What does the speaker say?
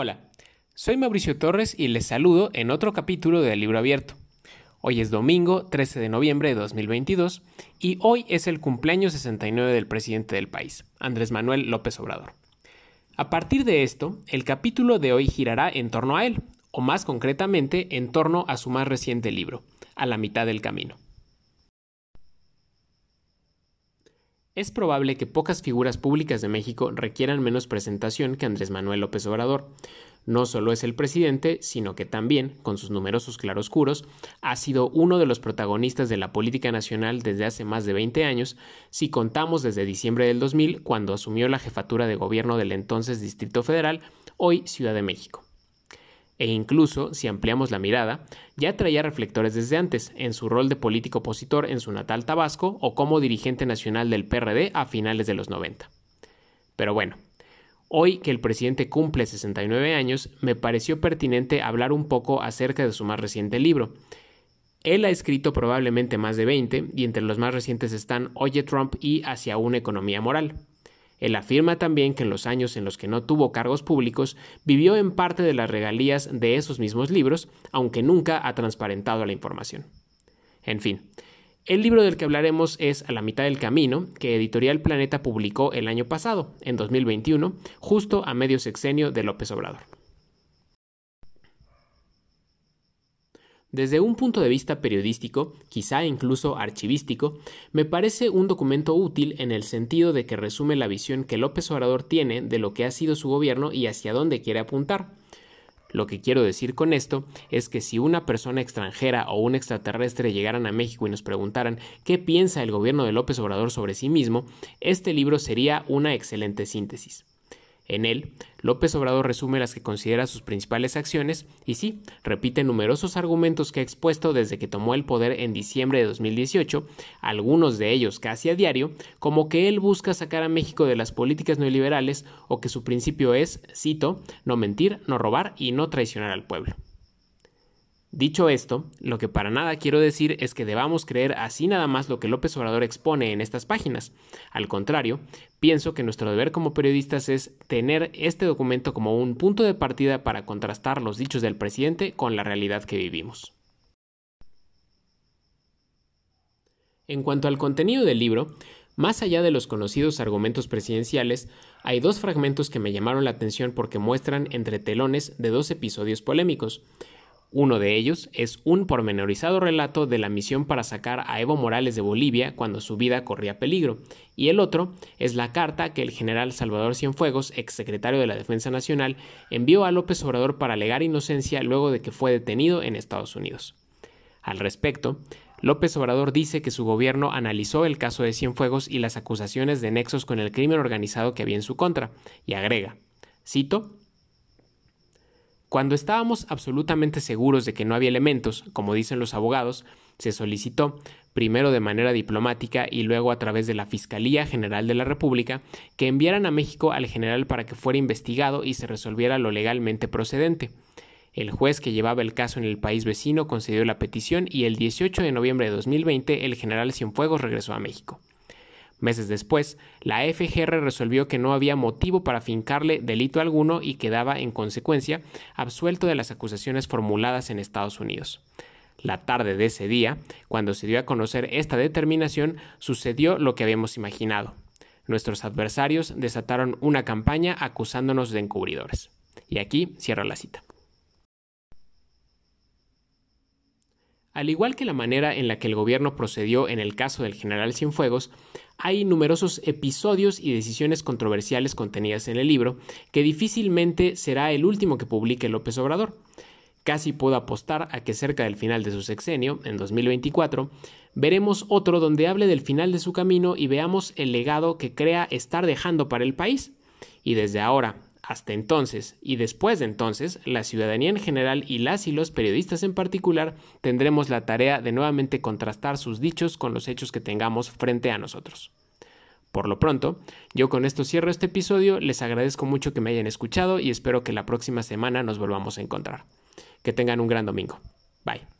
Hola, soy Mauricio Torres y les saludo en otro capítulo de Libro Abierto. Hoy es domingo 13 de noviembre de 2022 y hoy es el cumpleaños 69 del presidente del país, Andrés Manuel López Obrador. A partir de esto, el capítulo de hoy girará en torno a él, o más concretamente en torno a su más reciente libro, A la mitad del camino. Es probable que pocas figuras públicas de México requieran menos presentación que Andrés Manuel López Obrador. No solo es el presidente, sino que también, con sus numerosos claroscuros, ha sido uno de los protagonistas de la política nacional desde hace más de 20 años, si contamos desde diciembre del 2000, cuando asumió la jefatura de gobierno del entonces Distrito Federal, hoy Ciudad de México e incluso, si ampliamos la mirada, ya traía reflectores desde antes, en su rol de político opositor en su natal Tabasco o como dirigente nacional del PRD a finales de los 90. Pero bueno, hoy que el presidente cumple 69 años, me pareció pertinente hablar un poco acerca de su más reciente libro. Él ha escrito probablemente más de 20, y entre los más recientes están Oye Trump y Hacia una economía moral. Él afirma también que en los años en los que no tuvo cargos públicos vivió en parte de las regalías de esos mismos libros, aunque nunca ha transparentado la información. En fin, el libro del que hablaremos es A la mitad del camino, que Editorial Planeta publicó el año pasado, en 2021, justo a medio sexenio de López Obrador. Desde un punto de vista periodístico, quizá incluso archivístico, me parece un documento útil en el sentido de que resume la visión que López Obrador tiene de lo que ha sido su gobierno y hacia dónde quiere apuntar. Lo que quiero decir con esto es que si una persona extranjera o un extraterrestre llegaran a México y nos preguntaran qué piensa el gobierno de López Obrador sobre sí mismo, este libro sería una excelente síntesis. En él, López Obrador resume las que considera sus principales acciones y sí, repite numerosos argumentos que ha expuesto desde que tomó el poder en diciembre de 2018, algunos de ellos casi a diario, como que él busca sacar a México de las políticas neoliberales o que su principio es, cito, no mentir, no robar y no traicionar al pueblo. Dicho esto, lo que para nada quiero decir es que debamos creer así nada más lo que López Obrador expone en estas páginas. Al contrario, pienso que nuestro deber como periodistas es tener este documento como un punto de partida para contrastar los dichos del presidente con la realidad que vivimos. En cuanto al contenido del libro, más allá de los conocidos argumentos presidenciales, hay dos fragmentos que me llamaron la atención porque muestran entre telones de dos episodios polémicos. Uno de ellos es un pormenorizado relato de la misión para sacar a Evo Morales de Bolivia cuando su vida corría peligro, y el otro es la carta que el general Salvador Cienfuegos, exsecretario de la Defensa Nacional, envió a López Obrador para alegar inocencia luego de que fue detenido en Estados Unidos. Al respecto, López Obrador dice que su gobierno analizó el caso de Cienfuegos y las acusaciones de nexos con el crimen organizado que había en su contra, y agrega, cito, cuando estábamos absolutamente seguros de que no había elementos, como dicen los abogados, se solicitó, primero de manera diplomática y luego a través de la Fiscalía General de la República, que enviaran a México al general para que fuera investigado y se resolviera lo legalmente procedente. El juez que llevaba el caso en el país vecino concedió la petición y el 18 de noviembre de 2020 el general Cienfuegos regresó a México. Meses después, la FGR resolvió que no había motivo para fincarle delito alguno y quedaba, en consecuencia, absuelto de las acusaciones formuladas en Estados Unidos. La tarde de ese día, cuando se dio a conocer esta determinación, sucedió lo que habíamos imaginado. Nuestros adversarios desataron una campaña acusándonos de encubridores. Y aquí cierro la cita. Al igual que la manera en la que el gobierno procedió en el caso del general Cienfuegos, hay numerosos episodios y decisiones controversiales contenidas en el libro que difícilmente será el último que publique López Obrador. Casi puedo apostar a que cerca del final de su sexenio, en 2024, veremos otro donde hable del final de su camino y veamos el legado que crea estar dejando para el país. Y desde ahora, hasta entonces y después de entonces, la ciudadanía en general y las y los periodistas en particular tendremos la tarea de nuevamente contrastar sus dichos con los hechos que tengamos frente a nosotros. Por lo pronto, yo con esto cierro este episodio, les agradezco mucho que me hayan escuchado y espero que la próxima semana nos volvamos a encontrar. Que tengan un gran domingo. Bye.